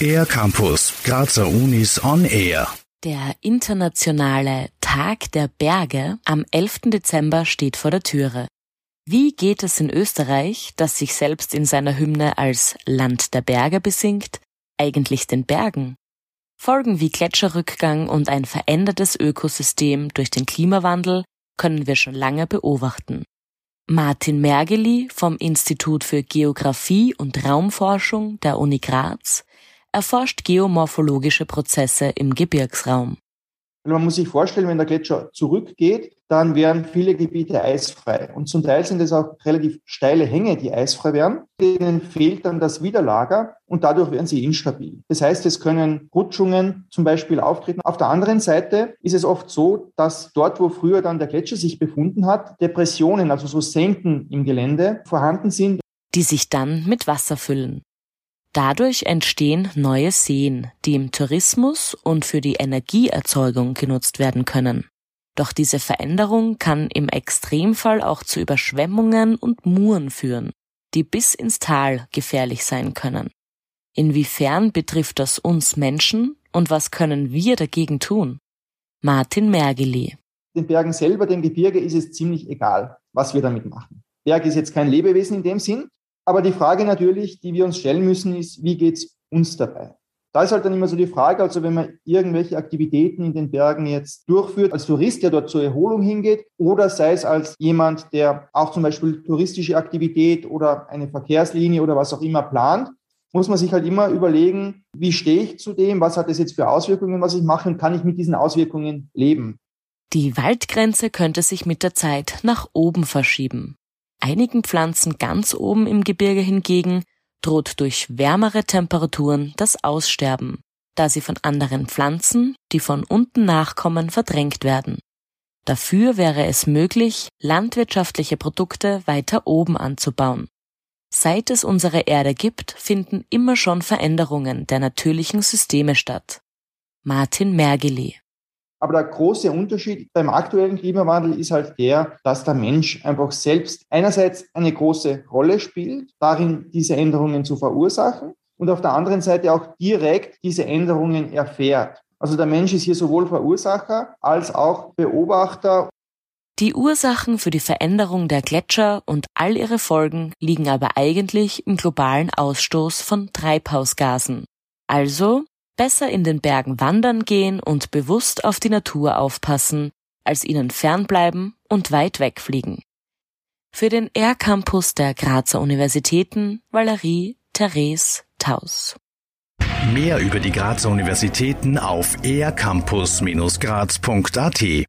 Air Campus, Grazer Unis on Air. Der internationale Tag der Berge am 11. Dezember steht vor der Türe. Wie geht es in Österreich, das sich selbst in seiner Hymne als Land der Berge besingt, eigentlich den Bergen? Folgen wie Gletscherrückgang und ein verändertes Ökosystem durch den Klimawandel können wir schon lange beobachten. Martin Mergeli vom Institut für Geographie und Raumforschung der Uni Graz erforscht geomorphologische Prozesse im Gebirgsraum. Man muss sich vorstellen, wenn der Gletscher zurückgeht, dann wären viele Gebiete eisfrei. Und zum Teil sind es auch relativ steile Hänge, die eisfrei wären. Denen fehlt dann das Widerlager und dadurch werden sie instabil. Das heißt, es können Rutschungen zum Beispiel auftreten. Auf der anderen Seite ist es oft so, dass dort, wo früher dann der Gletscher sich befunden hat, Depressionen, also so Senken im Gelände vorhanden sind. Die sich dann mit Wasser füllen. Dadurch entstehen neue Seen, die im Tourismus und für die Energieerzeugung genutzt werden können. Doch diese Veränderung kann im Extremfall auch zu Überschwemmungen und Muren führen, die bis ins Tal gefährlich sein können. Inwiefern betrifft das uns Menschen und was können wir dagegen tun? Martin Mergeli. Den Bergen selber, dem Gebirge ist es ziemlich egal, was wir damit machen. Berg ist jetzt kein Lebewesen in dem Sinn, aber die Frage natürlich, die wir uns stellen müssen, ist, wie geht's uns dabei? Da ist halt dann immer so die Frage, also wenn man irgendwelche Aktivitäten in den Bergen jetzt durchführt, als Tourist, der dort zur Erholung hingeht, oder sei es als jemand, der auch zum Beispiel touristische Aktivität oder eine Verkehrslinie oder was auch immer plant, muss man sich halt immer überlegen, wie stehe ich zu dem, was hat das jetzt für Auswirkungen, was ich mache und kann ich mit diesen Auswirkungen leben. Die Waldgrenze könnte sich mit der Zeit nach oben verschieben. Einigen Pflanzen ganz oben im Gebirge hingegen droht durch wärmere Temperaturen das Aussterben, da sie von anderen Pflanzen, die von unten nachkommen, verdrängt werden. Dafür wäre es möglich, landwirtschaftliche Produkte weiter oben anzubauen. Seit es unsere Erde gibt, finden immer schon Veränderungen der natürlichen Systeme statt. Martin Mergeli aber der große Unterschied beim aktuellen Klimawandel ist halt der, dass der Mensch einfach selbst einerseits eine große Rolle spielt, darin diese Änderungen zu verursachen und auf der anderen Seite auch direkt diese Änderungen erfährt. Also der Mensch ist hier sowohl Verursacher als auch Beobachter. Die Ursachen für die Veränderung der Gletscher und all ihre Folgen liegen aber eigentlich im globalen Ausstoß von Treibhausgasen. Also Besser in den Bergen wandern gehen und bewusst auf die Natur aufpassen, als ihnen fernbleiben und weit wegfliegen. Für den Air Campus der Grazer Universitäten Valerie Therese Taus. Mehr über die Grazer Universitäten auf aircampus-graz.at